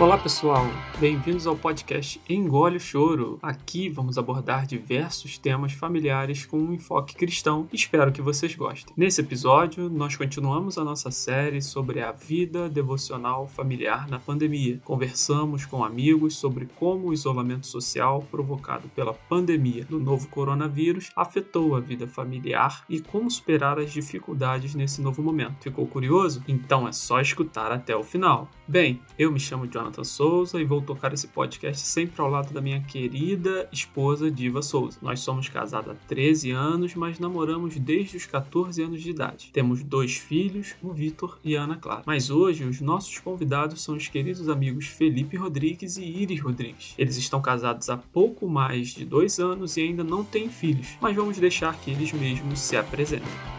Olá pessoal, bem-vindos ao podcast Engole o Choro. Aqui vamos abordar diversos temas familiares com um enfoque cristão. Espero que vocês gostem. Nesse episódio, nós continuamos a nossa série sobre a vida devocional familiar na pandemia. Conversamos com amigos sobre como o isolamento social provocado pela pandemia do novo coronavírus afetou a vida familiar e como superar as dificuldades nesse novo momento. Ficou curioso? Então é só escutar até o final. Bem, eu me chamo Jonathan Souza e vou tocar esse podcast sempre ao lado da minha querida esposa Diva Souza. Nós somos casados há 13 anos, mas namoramos desde os 14 anos de idade. Temos dois filhos, o Vitor e a Ana Clara. Mas hoje os nossos convidados são os queridos amigos Felipe Rodrigues e Iris Rodrigues. Eles estão casados há pouco mais de dois anos e ainda não têm filhos, mas vamos deixar que eles mesmos se apresentem.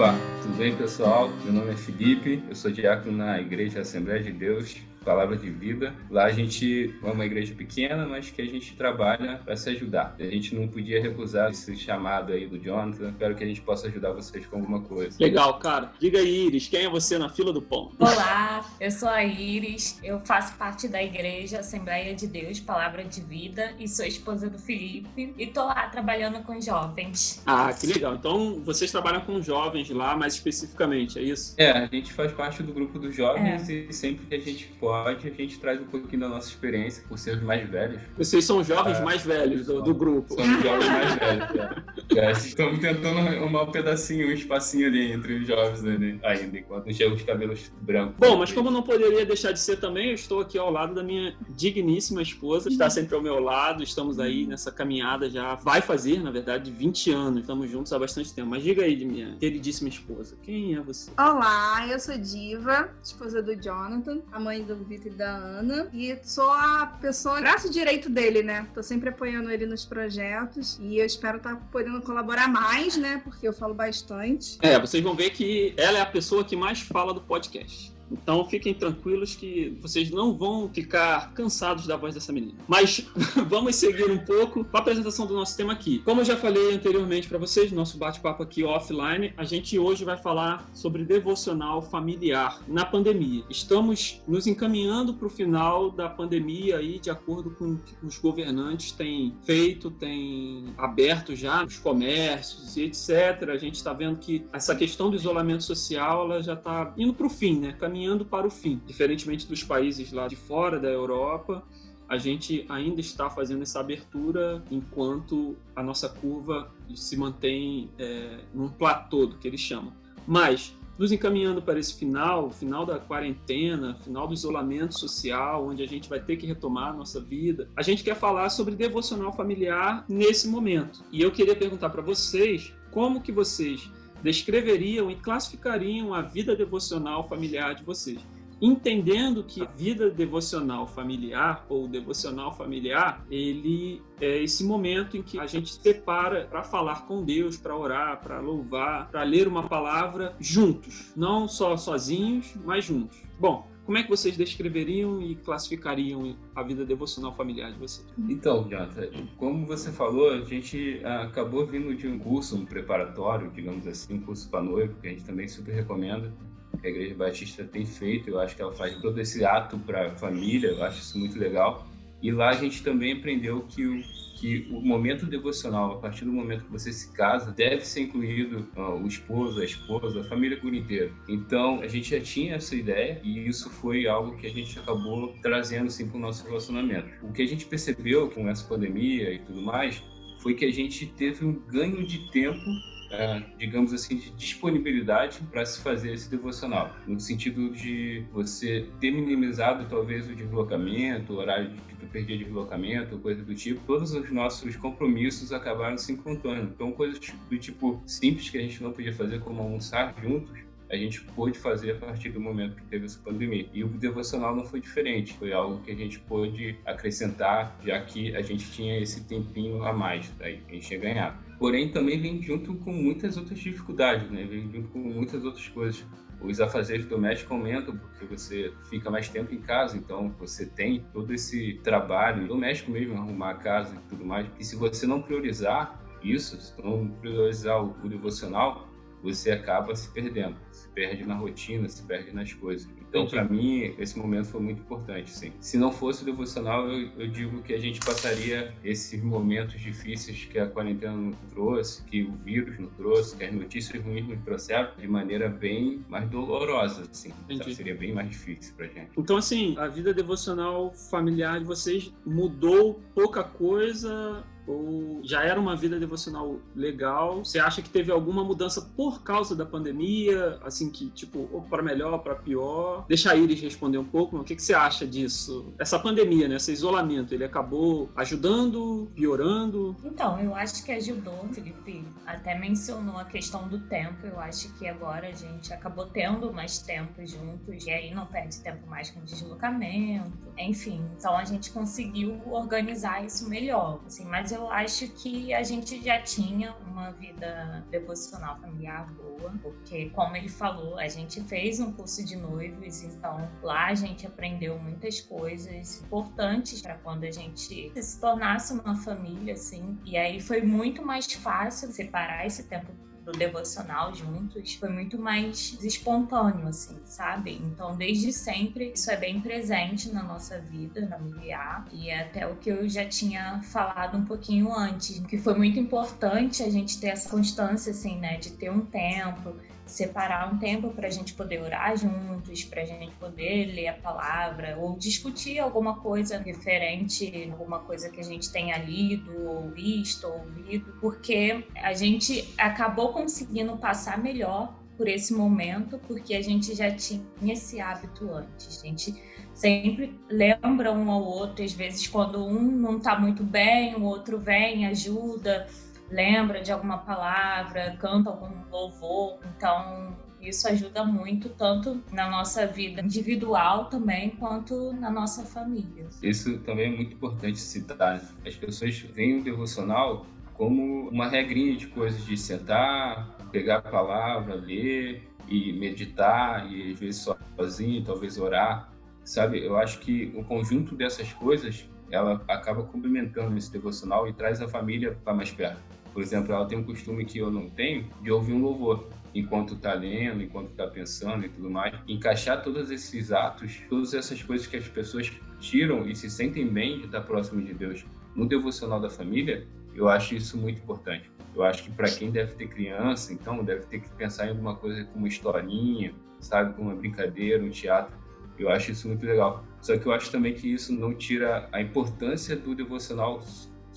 Opa, tudo bem pessoal? Meu nome é Felipe, eu sou diácono na Igreja Assembleia de Deus Palavra de Vida. Lá a gente é uma igreja pequena, mas que a gente trabalha para se ajudar. A gente não podia recusar esse chamado aí do Jonathan. Espero que a gente possa ajudar vocês com alguma coisa. Legal, cara. Diga aí, Iris, quem é você na fila do pão? Olá, eu sou a Iris, eu faço parte da igreja Assembleia de Deus, Palavra de Vida, e sou esposa do Felipe, e tô lá trabalhando com jovens. Ah, que legal. Então vocês trabalham com jovens lá, mais especificamente, é isso? É, a gente faz parte do grupo dos jovens é. e sempre que a gente pode a gente traz um pouquinho da nossa experiência por ser os mais velhos. Vocês são jovens é, mais velhos do, do grupo. Somos jovens mais velhos, é. é. Estamos tentando arrumar um pedacinho, um espacinho ali entre os jovens né, ainda, enquanto chegam os cabelos brancos. Bom, mas como não poderia deixar de ser também, eu estou aqui ao lado da minha digníssima esposa, está sempre ao meu lado, estamos aí nessa caminhada já, vai fazer, na verdade, 20 anos, estamos juntos há bastante tempo. Mas diga aí, de minha queridíssima esposa, quem é você? Olá, eu sou Diva, esposa do Jonathan, a mãe do Vitor e da Ana. E sou a pessoa, braço direito dele, né? Tô sempre apoiando ele nos projetos. E eu espero estar tá podendo colaborar mais, né? Porque eu falo bastante. É, vocês vão ver que ela é a pessoa que mais fala do podcast. Então fiquem tranquilos que vocês não vão ficar cansados da voz dessa menina. Mas vamos seguir um pouco com a apresentação do nosso tema aqui. Como eu já falei anteriormente para vocês, nosso bate-papo aqui offline, a gente hoje vai falar sobre devocional familiar na pandemia. Estamos nos encaminhando para o final da pandemia aí, de acordo com o que os governantes têm feito, têm aberto já os comércios e etc. A gente está vendo que essa questão do isolamento social ela já está indo para o fim, né? Caminhando caminhando para o fim. Diferentemente dos países lá de fora da Europa, a gente ainda está fazendo essa abertura enquanto a nossa curva se mantém é, num platô, do que eles chamam. Mas, nos encaminhando para esse final, final da quarentena, final do isolamento social, onde a gente vai ter que retomar a nossa vida, a gente quer falar sobre devocional familiar nesse momento. E eu queria perguntar para vocês como que vocês descreveriam e classificariam a vida devocional familiar de vocês. Entendendo que a vida devocional familiar ou devocional familiar, ele é esse momento em que a gente se separa para falar com Deus, para orar, para louvar, para ler uma palavra juntos, não só sozinhos, mas juntos. Bom, como é que vocês descreveriam e classificariam a vida devocional familiar de vocês? Então, Jonathan, como você falou, a gente acabou vindo de um curso, um preparatório, digamos assim, um curso para noivo, que a gente também super recomenda, que a Igreja Batista tem feito. Eu acho que ela faz todo esse ato para a família, eu acho isso muito legal. E lá a gente também aprendeu que o que o momento devocional, a partir do momento que você se casa, deve ser incluído uh, o esposo, a esposa, a família por inteiro. Então, a gente já tinha essa ideia e isso foi algo que a gente acabou trazendo sim para o nosso relacionamento. O que a gente percebeu com essa pandemia e tudo mais foi que a gente teve um ganho de tempo é, digamos assim, de disponibilidade para se fazer esse devocional, no sentido de você ter minimizado talvez o deslocamento, o horário que tu perdia de deslocamento, coisa do tipo, todos os nossos compromissos acabaram se encontrando. Então, coisas do tipo simples que a gente não podia fazer, como almoçar juntos, a gente pôde fazer a partir do momento que teve essa pandemia. E o devocional não foi diferente, foi algo que a gente pôde acrescentar, já que a gente tinha esse tempinho a mais, daí a gente tinha ganhado. Porém, também vem junto com muitas outras dificuldades, né? Vem junto com muitas outras coisas os afazeres domésticos aumentam porque você fica mais tempo em casa, então você tem todo esse trabalho doméstico mesmo, arrumar a casa e tudo mais. E se você não priorizar isso, se não priorizar o, o devocional, você acaba se perdendo, se perde na rotina, se perde nas coisas. Então, para mim, esse momento foi muito importante, sim. Se não fosse o devocional, eu, eu, digo que a gente passaria esses momentos difíceis que a quarentena nos trouxe, que o vírus nos trouxe, que as notícias ruins nos trouxeram, de maneira bem mais dolorosa, assim. Então, seria bem mais difícil pra gente. Então, assim, a vida devocional familiar de vocês mudou pouca coisa ou já era uma vida devocional legal? Você acha que teve alguma mudança por causa da pandemia? Assim, que, tipo, ou para melhor, para pior? Deixa a Iris responder um pouco. O que, que você acha disso? Essa pandemia, né? Esse isolamento, ele acabou ajudando, piorando? Então, eu acho que ajudou. Felipe até mencionou a questão do tempo. Eu acho que agora a gente acabou tendo mais tempo juntos e aí não perde tempo mais com deslocamento. Enfim, então a gente conseguiu organizar isso melhor. Assim, mas eu acho que a gente já tinha uma vida devocional familiar boa, porque, como ele falou, a gente fez um curso de noivos, então lá a gente aprendeu muitas coisas importantes para quando a gente se tornasse uma família, assim. E aí foi muito mais fácil separar esse tempo do devocional juntos foi muito mais espontâneo, assim, sabe? Então, desde sempre, isso é bem presente na nossa vida familiar e é até o que eu já tinha falado um pouquinho antes, que foi muito importante a gente ter essa constância, assim, né, de ter um tempo separar um tempo para a gente poder orar juntos, para a gente poder ler a palavra ou discutir alguma coisa referente, alguma coisa que a gente tenha lido, ou visto, ou ouvido, porque a gente acabou conseguindo passar melhor por esse momento, porque a gente já tinha esse hábito antes. A gente sempre lembra um ao outro, às vezes quando um não está muito bem, o outro vem, ajuda lembra de alguma palavra, canta algum louvor. Então, isso ajuda muito, tanto na nossa vida individual também, quanto na nossa família. Isso também é muito importante citar. As pessoas veem o devocional como uma regrinha de coisas de sentar, pegar a palavra, ler e meditar, e às vezes sozinho, talvez orar. Sabe, eu acho que o conjunto dessas coisas ela acaba complementando esse devocional e traz a família para mais perto. Por exemplo, ela tem um costume que eu não tenho de ouvir um louvor enquanto está lendo, enquanto está pensando e tudo mais. Encaixar todos esses atos, todas essas coisas que as pessoas tiram e se sentem bem de estar próximo de Deus no devocional da família, eu acho isso muito importante. Eu acho que para quem deve ter criança, então deve ter que pensar em alguma coisa como historinha, sabe, como uma brincadeira, um teatro. Eu acho isso muito legal. Só que eu acho também que isso não tira a importância do devocional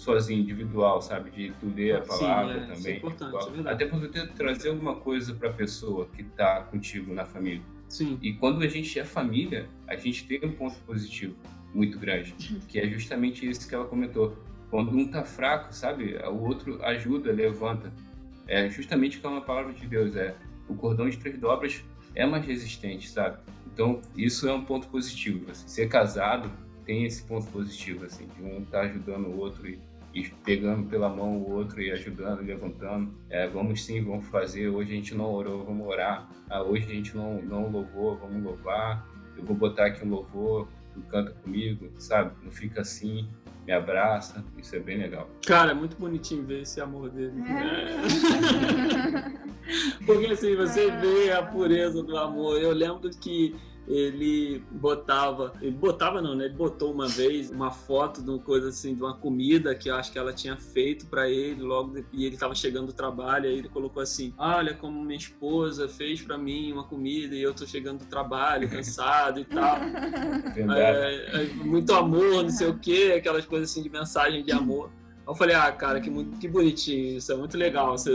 sozinho, individual, sabe? De tu ler a palavra Sim, é, também. É importante, é Até para você trazer alguma coisa para a pessoa que está contigo na família. Sim. E quando a gente é família, a gente tem um ponto positivo muito grande, que é justamente isso que ela comentou. Quando um tá fraco, sabe? O outro ajuda, levanta. É justamente como a palavra de Deus é. O cordão de três dobras é mais resistente, sabe? Então, isso é um ponto positivo. Assim. Ser casado tem esse ponto positivo, assim, de um estar tá ajudando o outro e, e, pegando pela mão o outro e ajudando, levantando. É, vamos sim, vamos fazer. Hoje a gente não orou, vamos orar. Ah, hoje a gente não, não louvou, vamos louvar. Eu vou botar aqui um louvor, tu canta comigo, sabe? Não fica assim, me abraça. Isso é bem legal. Cara, é muito bonitinho ver esse amor dele. É. Porque assim, você vê a pureza do amor. Eu lembro que ele botava, ele botava não, né? Ele botou uma vez uma foto de uma coisa assim, de uma comida que eu acho que ela tinha feito para ele logo e ele tava chegando do trabalho, aí ele colocou assim: "Olha como minha esposa fez para mim uma comida e eu tô chegando do trabalho, cansado e tal". É, é, muito amor, não sei o quê, aquelas coisas assim de mensagem de amor. Eu falei, ah, cara, que, muito, que bonitinho, isso é muito legal. Você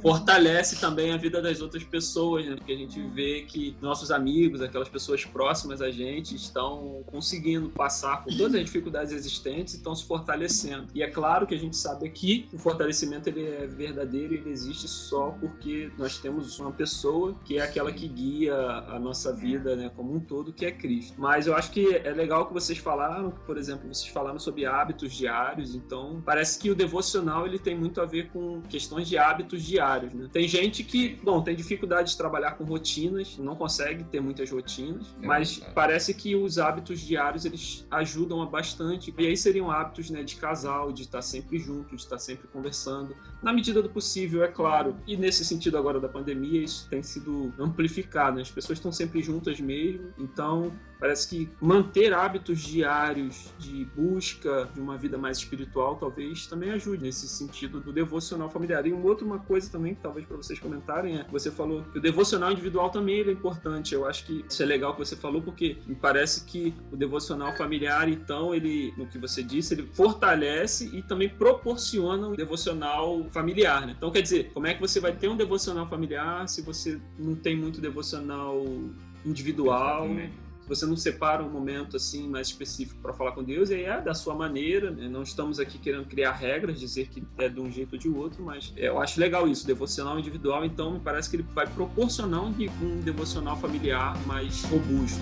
fortalece também a vida das outras pessoas, né? Porque a gente vê que nossos amigos, aquelas pessoas próximas a gente, estão conseguindo passar por todas as dificuldades existentes e estão se fortalecendo. E é claro que a gente sabe que o fortalecimento ele é verdadeiro e ele existe só porque nós temos uma pessoa que é aquela que guia a nossa vida, né, como um todo, que é Cristo. Mas eu acho que é legal que vocês falaram, por exemplo, vocês falaram sobre hábitos diários, então parece que o devocional ele tem muito a ver com questões de hábitos diários, né? Tem gente que, bom, tem dificuldade de trabalhar com rotinas, não consegue ter muitas rotinas, é mas verdade. parece que os hábitos diários eles ajudam bastante. E aí seriam hábitos, né, de casal, de estar sempre junto, de estar sempre conversando, na medida do possível, é claro. E nesse sentido agora da pandemia, isso tem sido amplificado, né? as pessoas estão sempre juntas mesmo, então Parece que manter hábitos diários de busca de uma vida mais espiritual talvez também ajude nesse sentido do devocional familiar. E uma outra uma coisa também que talvez para vocês comentarem é, você falou que o devocional individual também é importante. Eu acho que isso é legal que você falou porque me parece que o devocional familiar então ele, no que você disse, ele fortalece e também proporciona o devocional familiar, né? Então quer dizer, como é que você vai ter um devocional familiar se você não tem muito devocional individual? Exatamente você não separa um momento assim mais específico para falar com Deus, é da sua maneira, né? não estamos aqui querendo criar regras, dizer que é de um jeito ou de outro, mas é, eu acho legal isso, devocional individual, então me parece que ele vai proporcionar um, um devocional familiar mais robusto.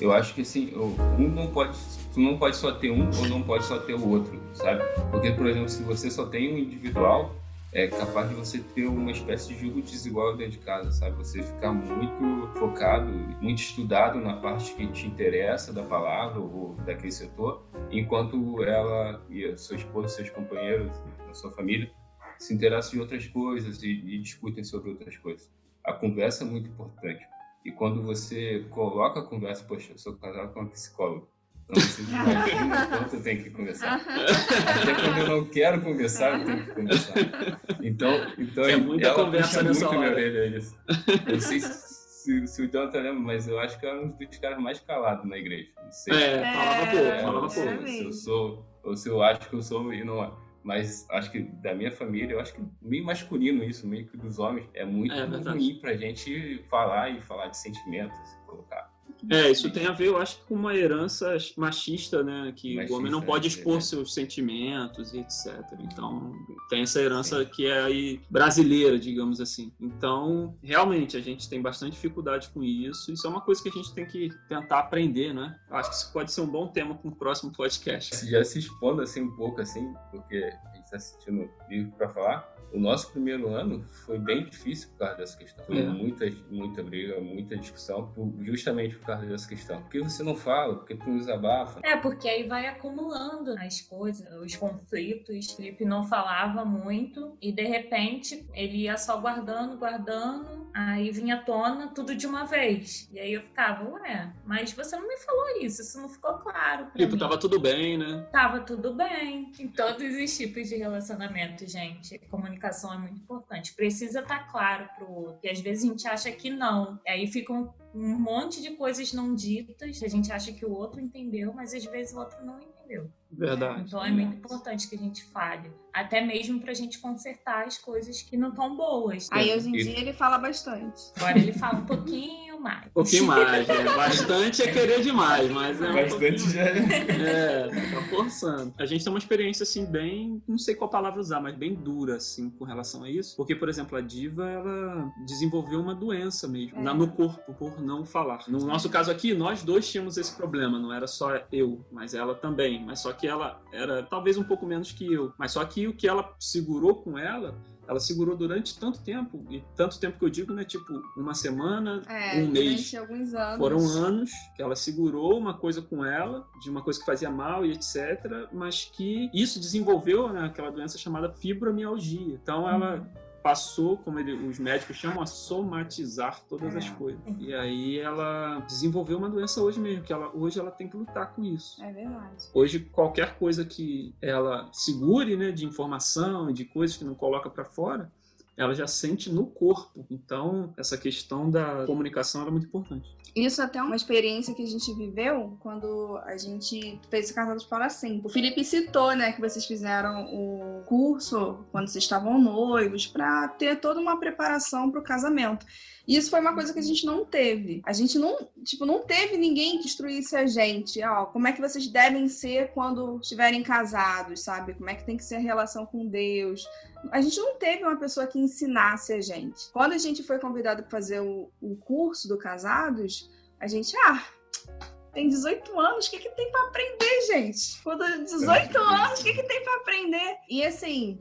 Eu acho que assim, um não pode, tu não pode só ter um ou não pode só ter o outro, sabe? Porque, por exemplo, se você só tem um individual, é capaz de você ter uma espécie de jogo desigual dentro de casa, sabe? Você ficar muito focado, muito estudado na parte que te interessa da palavra ou daquele setor, enquanto ela e sua esposa, seus companheiros, a sua família se interessam em outras coisas e, e discutem sobre outras coisas. A conversa é muito importante. E quando você coloca a conversa, poxa, eu sou casado com uma psicóloga. Então você eu tenho que conversar. Até quando eu não quero conversar, eu tenho que conversar. Então, então é muita ela conversa puxa muito hora. minha orelha isso. Eu não sei se, se o Jonathan lembra, mas eu acho que era um dos caras mais calados na igreja. Não sei. É, falava pouco, é, falava pouco. Se eu sou, ou se eu acho que eu sou e não é mas acho que da minha família, eu acho que meio masculino isso, meio que dos homens, é muito é, ruim pra gente falar e falar de sentimentos, colocar. É, isso tem a ver, eu acho, com uma herança machista, né? Que machista, o homem não pode expor é. seus sentimentos e etc. Então, tem essa herança que é aí brasileira, digamos assim. Então, realmente, a gente tem bastante dificuldade com isso. Isso é uma coisa que a gente tem que tentar aprender, né? Acho que isso pode ser um bom tema para o próximo podcast. Já se expondo assim um pouco, assim, porque a gente está assistindo livro para falar o nosso primeiro ano foi bem difícil por causa dessa questão. Foi é. muita, muita briga, muita discussão, justamente por causa dessa questão. Por que você não fala? Por que tu não desabafa? É, porque aí vai acumulando as coisas, os conflitos. O Felipe não falava muito e de repente ele ia só guardando, guardando, aí vinha à tona tudo de uma vez. E aí eu ficava, ué, mas você não me falou isso, isso não ficou claro. tipo, mim. tava tudo bem, né? Tava tudo bem. Em todos os tipos de relacionamento, gente. Comunicação comunicação é muito importante. Precisa estar tá claro para o outro. E às vezes a gente acha que não. Aí ficam um monte de coisas não ditas. A gente acha que o outro entendeu, mas às vezes o outro não entendeu. Verdade. Então é muito importante que a gente fale. Até mesmo pra gente consertar as coisas que não estão boas. Aí hoje em dia ele fala bastante. Agora ele fala um pouquinho mais. Um pouquinho mais, é. Bastante é querer demais, mas é. Bastante um já é. É, tá forçando. A gente tem uma experiência assim, bem. Não sei qual palavra usar, mas bem dura, assim, com relação a isso. Porque, por exemplo, a diva, ela desenvolveu uma doença mesmo, é. no corpo, por não falar. No nosso caso aqui, nós dois tínhamos esse problema, não era só eu, mas ela também. Mas só que ela era talvez um pouco menos que eu. Mas só que o que ela segurou com ela ela segurou durante tanto tempo, e tanto tempo que eu digo, né? Tipo, uma semana, é, um mês. Alguns anos. Foram anos que ela segurou uma coisa com ela, de uma coisa que fazia mal e etc. Mas que isso desenvolveu né, aquela doença chamada fibromialgia. Então ela. Uhum passou, como ele, os médicos chamam, a somatizar todas É. as coisas. E aí ela desenvolveu uma doença hoje mesmo, que ela, hoje ela tem que lutar com isso. É verdade. Hoje, qualquer coisa que ela segure, né, de informação, de coisas que não coloca para fora, ela já sente no corpo. Então, essa questão da comunicação era muito importante. Isso até é uma experiência que a gente viveu quando a gente fez o Casados para Sempre. O Felipe citou, né, que vocês fizeram o curso quando vocês estavam noivos para ter toda uma preparação para o casamento. E isso foi uma coisa que a gente não teve. A gente não, tipo, não teve ninguém que instruísse a gente, ó, como é que vocês devem ser quando estiverem casados, sabe? Como é que tem que ser a relação com Deus. A gente não teve uma pessoa que ensinasse a gente. Quando a gente foi convidado para fazer o, o curso do Casados, a gente, ah, tem 18 anos, o que, que tem para aprender, gente? Quando 18 anos, o que, que tem para aprender? E assim,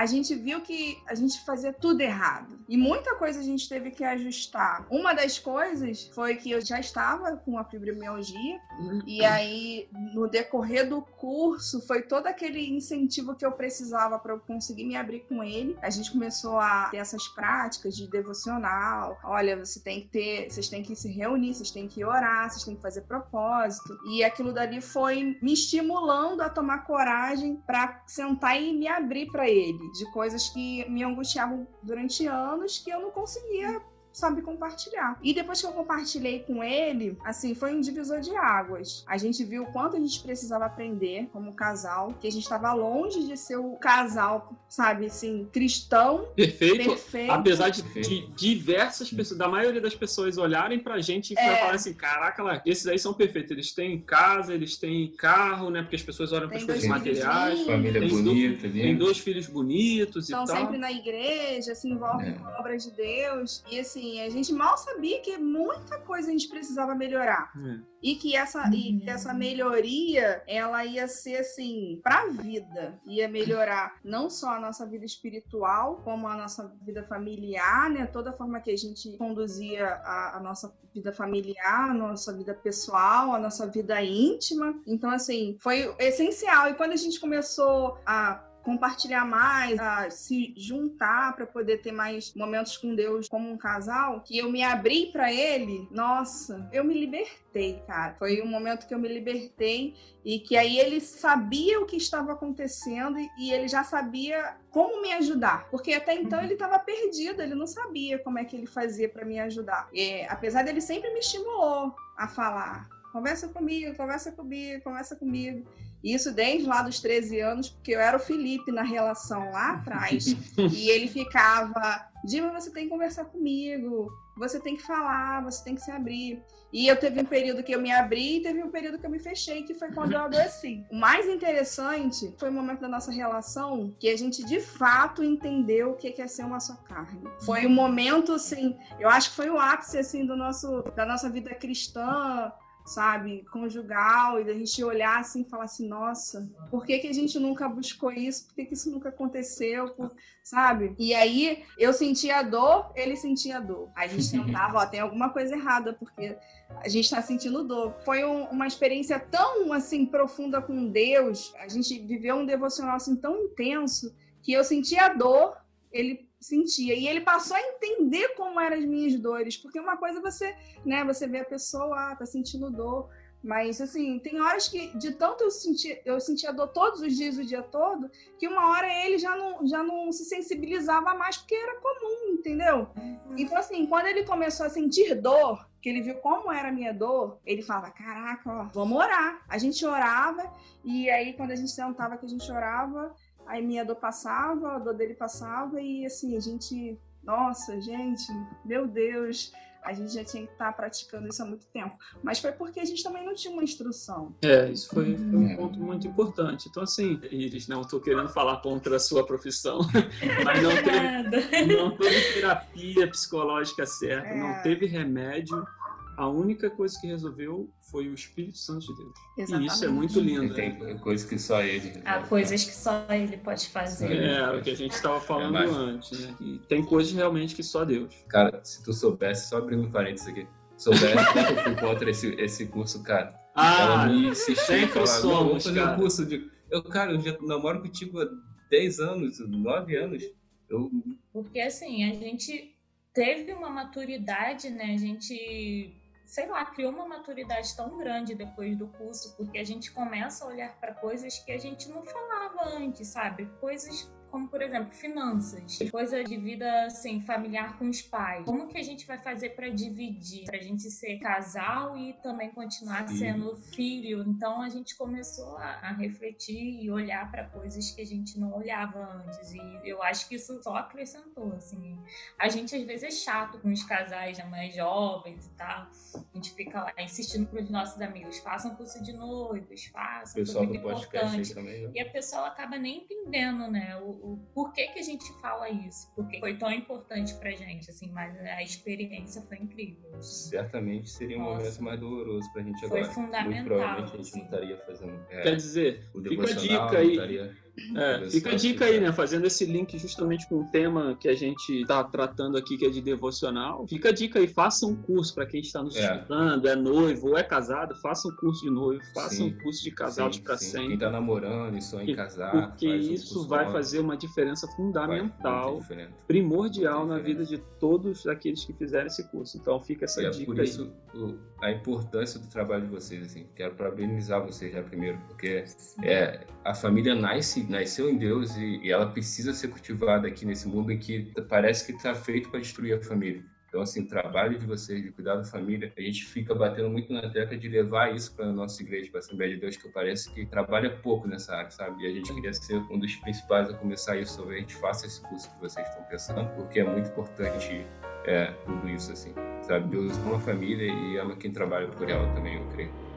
a gente viu que a gente fazia tudo errado. E muita coisa a gente teve que ajustar. Uma das coisas foi que eu já estava com a fibromialgia, e aí, no decorrer do curso, foi todo aquele incentivo que eu precisava para eu conseguir me abrir com ele. A gente começou a ter essas práticas de devocional. Olha, você tem que ter, vocês têm que se reunir, vocês têm que orar, vocês têm que fazer propósito. E aquilo dali foi me estimulando a tomar coragem para sentar e me abrir para ele, de coisas que me angustiavam durante anos que eu não conseguia sabe compartilhar. E depois que eu compartilhei com ele, assim, foi um divisor de águas. A gente viu o quanto a gente precisava aprender como casal, que a gente estava longe de ser o casal, sabe, assim, cristão, Perfeito. perfeito. Apesar de, de diversas pessoas, da maioria das pessoas olharem pra gente e É. falar assim: caraca, lá, esses aí são perfeitos. Eles têm casa, eles têm carro, né? Porque as pessoas olham para as coisas dois materiais. filhos Família Tem bonita, Tem dois filhos bonitos e Estão tal. sempre na igreja, se envolvem É. com obras de Deus. E assim, a gente mal sabia que muita coisa a gente precisava melhorar. É. E que essa, e que essa melhoria, ela ia ser assim, pra vida. Ia melhorar não só a nossa vida espiritual, como a nossa vida familiar, né? Toda a forma que a gente conduzia a, a nossa vida familiar, a nossa vida pessoal, a nossa vida íntima. Então, assim, foi essencial. E quando a gente começou a compartilhar mais, a se juntar para poder ter mais momentos com Deus como um casal, que eu me abri para ele, nossa, eu me libertei, cara. Foi um momento que eu me libertei e que aí ele sabia o que estava acontecendo e, ele já sabia como me ajudar, porque até então ele estava perdido, ele não sabia como é que ele fazia para me ajudar. E, apesar dele sempre me estimulou a falar, conversa comigo, conversa comigo, conversa comigo. Isso desde lá dos 13 anos, porque eu era o Felipe na relação lá atrás. e ele ficava, Dima, você tem que conversar comigo, você tem que falar, você tem que se abrir. E eu teve um período que eu me abri e teve um período que eu me fechei, que foi quando eu adoeci. O mais interessante foi o momento da nossa relação que a gente de fato entendeu o que é ser uma só carne. Foi um momento assim, eu acho que foi o ápice assim do nosso da nossa vida cristã, sabe, conjugal, e da gente olhar assim e falar assim, nossa, por que, que a gente nunca buscou isso? Por que, que isso nunca aconteceu? Por- sabe? E aí eu sentia a dor, ele sentia a dor. Aí a gente tentava, ó, tem alguma coisa errada, porque a gente tá sentindo dor. Foi um- uma experiência tão assim profunda com Deus, a gente viveu um devocional assim tão intenso que eu sentia a dor, ele sentia e ele passou a entender como eram as minhas dores, porque uma coisa é você, né, você vê a pessoa, ah, tá sentindo dor, mas assim, tem horas que de tanto eu sentir, eu sentia dor todos os dias, o dia todo, que uma hora ele já não, já não se sensibilizava mais porque era comum, entendeu? Então assim, quando ele começou a sentir dor, que ele viu como era a minha dor, ele falava: Caraca, ó, vamos orar. A gente orava, e aí quando a gente sentava que a gente orava, aí minha dor passava, a dor dele passava, e assim, a gente, nossa, gente, meu Deus, a gente já tinha que estar praticando isso há muito tempo. Mas foi porque a gente também não tinha uma instrução. É, isso foi, foi um ponto muito importante. Então, assim, Iris, não estou querendo falar contra a sua profissão, mas não teve, Nada. não teve terapia psicológica certa, É. não teve remédio. A única coisa que resolveu foi o Espírito Santo de Deus. E isso é muito E lindo. tem coisas que só ele. Há coisas que só ele pode fazer. É, o que a gente estava falando É mais. antes, né? E tem coisas realmente que só Deus. Cara, se tu soubesse, só abrindo um parênteses aqui, soubesse que eu fui contra esse, esse curso, cara. Ela Ah, me insistiu falar, somos, fazer cara. um curso de. Eu, cara, eu já namoro contigo há 10 anos, 9 anos. Eu... Porque assim, a gente teve uma maturidade, né? A gente, sei lá, criou uma maturidade tão grande depois do curso, porque a gente começa a olhar para coisas que a gente não falava antes, sabe? Coisas como por exemplo finanças, coisa de vida assim familiar com os pais. Como que a gente vai fazer para dividir, para a gente ser casal e também continuar Sim. sendo filho? Então a gente começou a, a refletir e olhar para coisas que a gente não olhava antes e eu acho que isso só acrescentou assim. A gente às vezes é chato com os casais já mais jovens e tal. A gente fica lá insistindo para os nossos amigos, façam curso de noivos, façam. Pessoal do podcast também. Né? E a pessoa acaba nem entendendo, né? O, o porquê que a gente fala isso, porque foi tão importante pra gente, assim, mas a experiência foi incrível. Certamente seria um Nossa. momento mais doloroso pra gente agora. Foi fundamental. Muito provavelmente a gente não estaria fazendo. É, Quer dizer, fica a dica aí. Estaria é, fica a dica aí, né? Fazendo esse link justamente com o tema que a gente está tratando aqui, que é de devocional. Fica a dica aí, faça um curso para quem está nos é. escutando, é noivo ou é casado, faça um curso de noivo, faça sim, um curso de casal de para sempre. Quem está namorando e sonha em casar. Porque isso vai fazer uma diferença fundamental, primordial na vida de todos aqueles que fizerem esse curso. Então fica essa e dica é por isso o, a importância do trabalho de vocês, assim. Quero parabenizar vocês já primeiro, porque é, a família nasce nasceu em Deus e, e, ela precisa ser cultivada aqui nesse mundo em que parece que está feito para destruir a família. Então, assim, o trabalho de vocês, de cuidar da família, a gente fica batendo muito na tecla de levar isso para a nossa igreja, para a Assembleia de Deus, que parece que trabalha pouco nessa área, sabe? E a gente queria ser um dos principais a começar isso, talvez a gente faça esse curso que vocês estão pensando, porque é muito importante é, tudo isso, assim, sabe? Deus ama a família e ama quem trabalha por ela também, eu creio.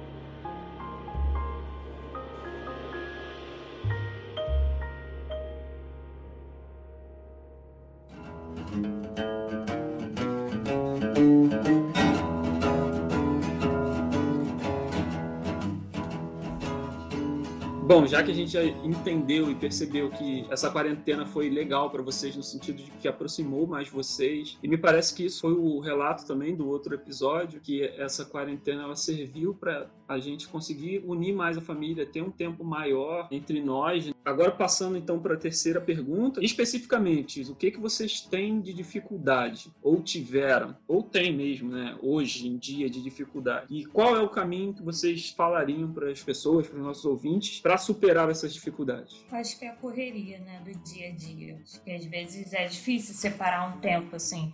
Bom, já que a gente já entendeu e percebeu que essa quarentena foi legal para vocês no sentido de que aproximou mais vocês, e me parece que isso foi o relato também do outro episódio, que essa quarentena ela serviu para a gente conseguir unir mais a família, ter um tempo maior entre nós. Agora passando então para a terceira pergunta, especificamente, o que que vocês têm de dificuldade ou tiveram ou têm mesmo, né, hoje em dia de dificuldade? E qual é o caminho que vocês falariam para as pessoas, para os nossos ouvintes, para superar essas dificuldades? Acho que é a correria, né, do dia a dia. Acho que às vezes é difícil separar um tempo assim.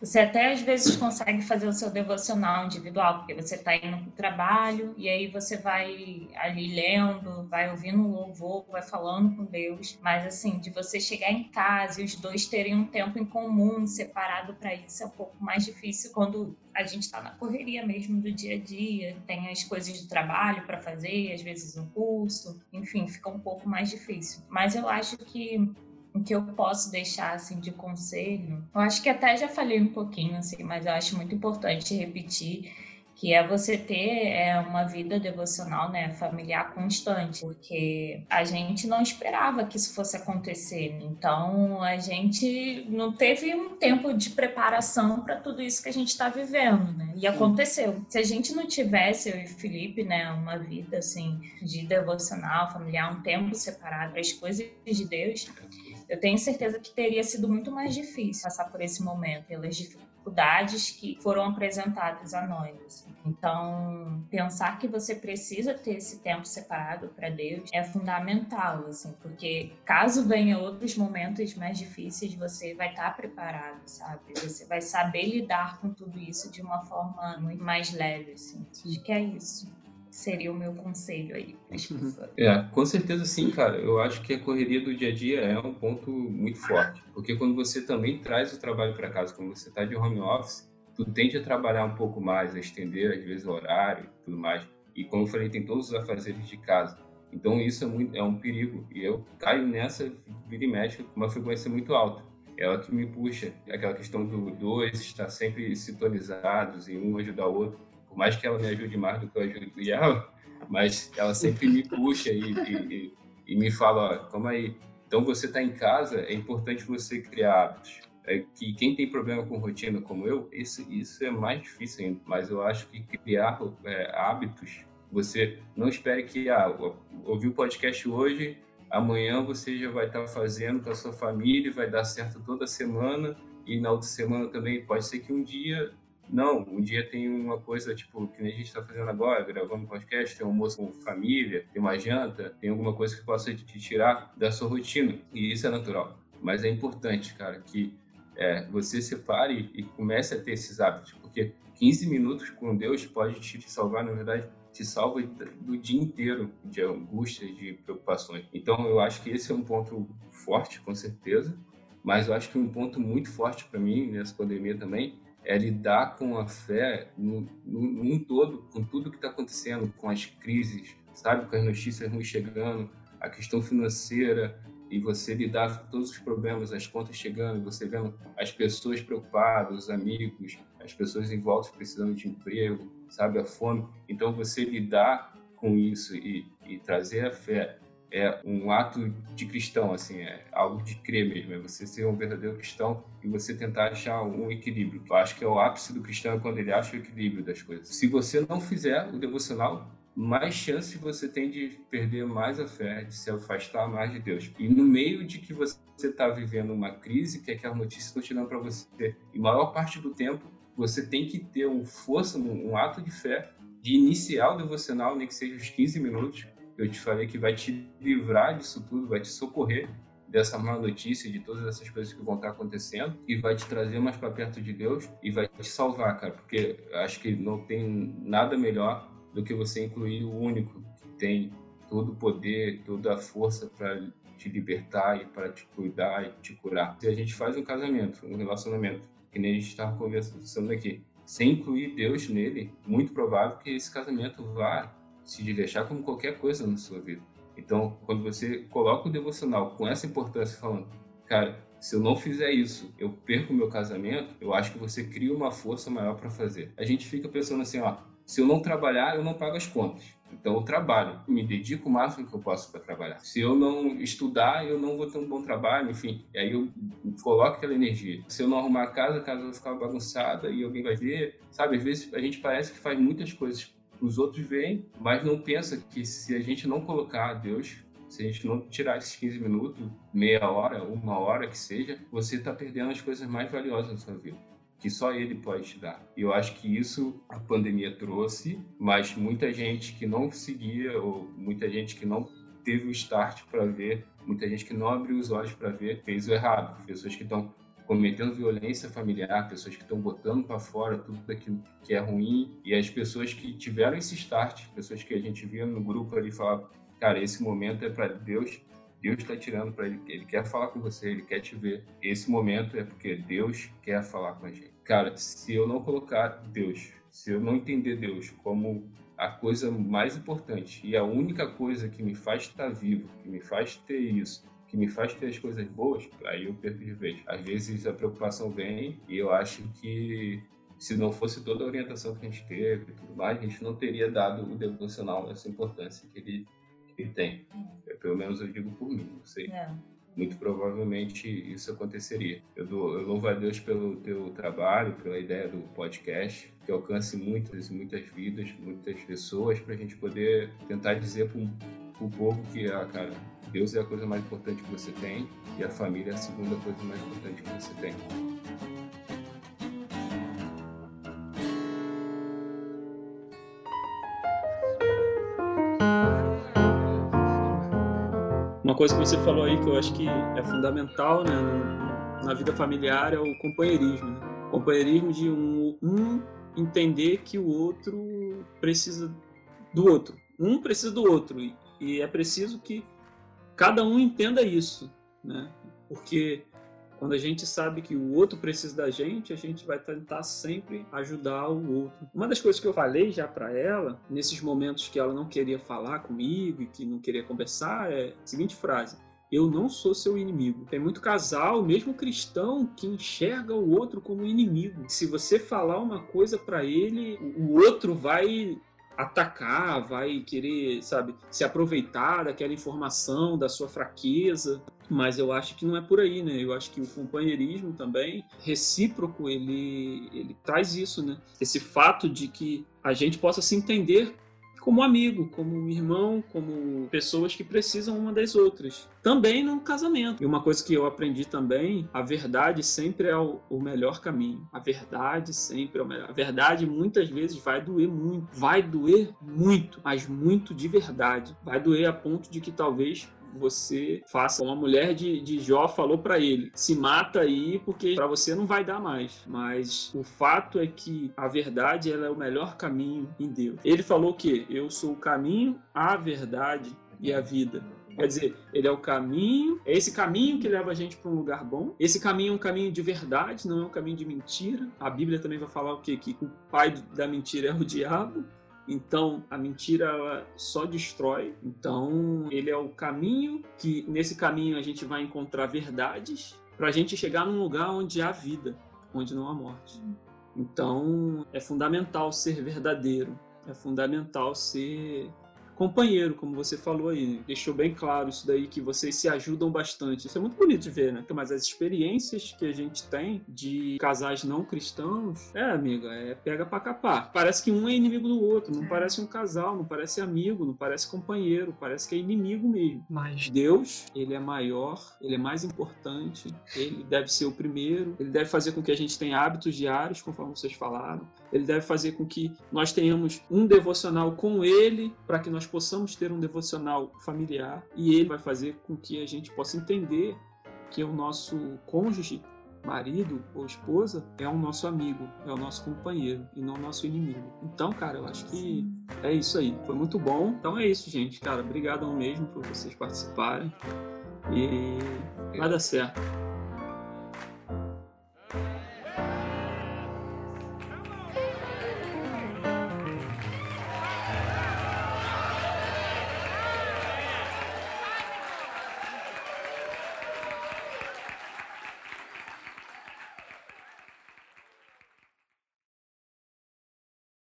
Você até às vezes consegue fazer o seu devocional individual, porque você está indo para o trabalho e aí você vai ali lendo, vai ouvindo o louvor, vai falando com Deus. Mas assim, de você chegar em casa e os dois terem um tempo em comum, separado para isso, é um pouco mais difícil quando a gente está na correria mesmo do dia a dia, tem as coisas do trabalho para fazer, às vezes um curso, enfim, fica um pouco mais difícil. Mas eu acho que o que eu posso deixar assim de conselho, eu acho que até já falei um pouquinho assim, mas eu acho muito importante repetir que é você ter é, uma vida devocional, né, familiar constante, porque a gente não esperava que isso fosse acontecer. Então, a gente não teve um tempo de preparação para tudo isso que a gente está vivendo, né? E aconteceu. Se a gente não tivesse, eu e Felipe, né, uma vida assim de devocional, familiar, um tempo separado para as coisas de Deus, eu tenho certeza que teria sido muito mais difícil passar por esse momento, pelas dificuldades que foram apresentadas a nós. Então, pensar que você precisa ter esse tempo separado para Deus é fundamental, assim, porque caso venha outros momentos mais difíceis, você vai estar preparado, sabe? Você vai saber lidar com tudo isso de uma forma muito mais leve, assim. Acho que é isso seria o meu conselho aí É, com certeza sim, cara. Eu acho que a correria do dia a dia é um ponto muito forte. Porque quando você também traz o trabalho para casa, quando você está de home office, tu tende a trabalhar um pouco mais, a estender às vezes o horário e tudo mais. E como eu falei, tem todos os afazeres de casa. Então isso é, muito, é um perigo. E eu caio nessa vida e mexe com uma frequência muito alta. Ela que me puxa. Aquela questão do dois estar sempre sintonizados e um ajudar o outro por mais que ela me ajude mais do que eu ajudo ela, mas ela sempre me puxa e, e, e me fala, ó, calma aí, então você está em casa, é importante você criar hábitos. É que quem tem problema com rotina como eu, isso, isso é mais difícil ainda. Mas eu acho que criar é, hábitos, você não espere que, ah, ouvi o podcast hoje, amanhã você já vai estar fazendo com a sua família, vai dar certo toda semana, e na outra semana também pode ser que um dia não, um dia tem uma coisa, tipo, que nem a gente está fazendo agora, gravando podcast, tem um almoço com família, tem uma janta, tem alguma coisa que possa te tirar da sua rotina. E isso é natural. Mas é importante, cara, que é, você separe e comece a ter esses hábitos, porque 15 minutos com Deus pode te salvar, na verdade, te salva do dia inteiro de angústias, de preocupações. Então, eu acho que esse é um ponto forte, com certeza, mas eu acho que um ponto muito forte para mim nessa pandemia também é lidar com a fé num todo, com tudo que está acontecendo, com as crises, sabe, com as notícias ruins chegando, a questão financeira, e você lidar com todos os problemas, as contas chegando, você vendo as pessoas preocupadas, os amigos, as pessoas em volta precisando de emprego, sabe, a fome. Então, você lidar com isso e, e trazer a fé é um ato de cristão, assim, é algo de crer mesmo, é você ser um verdadeiro cristão e você tentar achar um equilíbrio. Eu acho que é o ápice do cristão quando ele acha o equilíbrio das coisas. Se você não fizer o devocional, mais chance você tem de perder mais a fé, de se afastar mais de Deus. E no meio de que você está vivendo uma crise, que aquela notícia está tirando para você, e maior parte do tempo você tem que ter um força, um ato de fé, de iniciar o devocional, nem que seja os 15 minutos, eu te falei que vai te livrar disso tudo, vai te socorrer dessa má notícia, de todas essas coisas que vão estar acontecendo e vai te trazer mais para perto de Deus e vai te salvar, cara, porque acho que não tem nada melhor do que você incluir o único que tem todo o poder, toda a força para te libertar e para te cuidar e te curar. Se a gente faz um casamento, um relacionamento, que nem a gente estava conversando aqui, sem incluir Deus nele, muito provável que esse casamento vá se deixar como qualquer coisa na sua vida. Então, quando você coloca o devocional com essa importância, falando, cara, se eu não fizer isso, eu perco meu casamento, eu acho que você cria uma força maior para fazer. A gente fica pensando assim, ó, se eu não trabalhar, eu não pago as contas. Então eu trabalho, me dedico o máximo que eu posso para trabalhar. Se eu não estudar, eu não vou ter um bom trabalho, enfim. E aí eu coloco aquela energia. Se eu não arrumar a casa, a casa vai ficar bagunçada e alguém vai ver. Sabe, às vezes a gente parece que faz muitas coisas os outros veem, mas não pensa que se a gente não colocar Deus, se a gente não tirar esses 15 minutos, meia hora, uma hora que seja, você está perdendo as coisas mais valiosas da sua vida. Que só ele pode te dar. E eu acho que isso a pandemia trouxe, mas muita gente que não seguia, ou muita gente que não teve o start para ver, muita gente que não abriu os olhos para ver, fez o errado. Pessoas que estão cometendo violência familiar, pessoas que estão botando para fora tudo aquilo que é ruim, e as pessoas que tiveram esse start, pessoas que a gente via no grupo ali falar, cara, esse momento é para Deus, Deus está tirando para ele, ele quer falar com você, ele quer te ver. Esse momento é porque Deus quer falar com a gente. Cara, se eu não colocar Deus, se eu não entender Deus como a coisa mais importante e a única coisa que me faz estar vivo, que me faz ter isso, que me faz ter as coisas boas, aí eu perco de vez. Às vezes a preocupação vem e eu acho que se não fosse toda a orientação que a gente teve e tudo mais, a gente não teria dado o devocional essa importância que ele, que ele tem. É, pelo menos eu digo por mim, não sei. É. Muito provavelmente isso aconteceria. Eu, dou, eu louvo a Deus pelo teu trabalho, pela ideia do podcast, que alcance muitas, muitas vidas, muitas pessoas, para a gente poder tentar dizer para o povo que, ah, cara, Deus é a coisa mais importante que você tem e a família é a segunda coisa mais importante que você tem. Uma coisa que você falou aí que eu acho que é fundamental né, na vida familiar é o companheirismo. Né? Companheirismo de um, um entender que o outro precisa do outro. Um precisa do outro. E é preciso que cada um entenda isso, né? Porque quando a gente sabe que o outro precisa da gente, a gente vai tentar sempre ajudar o outro. Uma das coisas que eu falei já para ela, nesses momentos que ela não queria falar comigo e que não queria conversar, é a seguinte frase: eu não sou seu inimigo. Tem muito casal, mesmo cristão, que enxerga o outro como inimigo. Se você falar uma coisa para ele, o outro vai atacar, vai querer, sabe, se aproveitar daquela informação, da sua fraqueza. Mas eu acho que não é por aí, né? Eu acho que o companheirismo também, recíproco, ele, ele traz isso, né? Esse fato de que a gente possa se entender como amigo, como irmão, como pessoas que precisam uma das outras. Também no casamento. E uma coisa que eu aprendi também, a verdade sempre é o, o melhor caminho. A verdade sempre é o melhor. A verdade muitas vezes vai doer muito. Vai doer muito, mas muito de verdade. Vai doer a ponto de que talvez você faça como a mulher de, de Jó falou para ele: se mata aí porque para você não vai dar mais. Mas o fato é que a verdade ela é o melhor caminho em Deus. Ele falou que eu sou o caminho, a verdade e a vida. Quer dizer, ele é o caminho, é esse caminho que leva a gente para um lugar bom. Esse caminho é um caminho de verdade, não é um caminho de mentira. A Bíblia também vai falar o quê? Que o pai da mentira é o diabo. Então, a mentira ela só destrói. Então, ele é o caminho que nesse caminho a gente vai encontrar verdades para a gente chegar num lugar onde há vida, onde não há morte. Então, é fundamental ser verdadeiro. É fundamental ser companheiro, como você falou aí. Deixou bem claro isso daí, que vocês se ajudam bastante. Isso é muito bonito de ver, né? Mas as experiências que a gente tem de casais não cristãos, é, amiga, é pega pra capar. Parece que um é inimigo do outro, não é. parece um casal, não parece amigo, não parece companheiro, parece que é inimigo mesmo. Mas Deus, ele é maior, ele é mais importante, ele deve ser o primeiro, ele deve fazer com que a gente tenha hábitos diários, conforme vocês falaram. Ele deve fazer com que nós tenhamos um devocional com ele, para que nós possamos ter um devocional familiar, e ele vai fazer com que a gente possa entender que o nosso cônjuge, marido ou esposa, é o nosso amigo, é o nosso companheiro e não o nosso inimigo. Então, cara, eu acho que é isso aí. Foi muito bom. Então é isso, gente. Cara, obrigado mesmo por vocês participarem. E vai dar certo.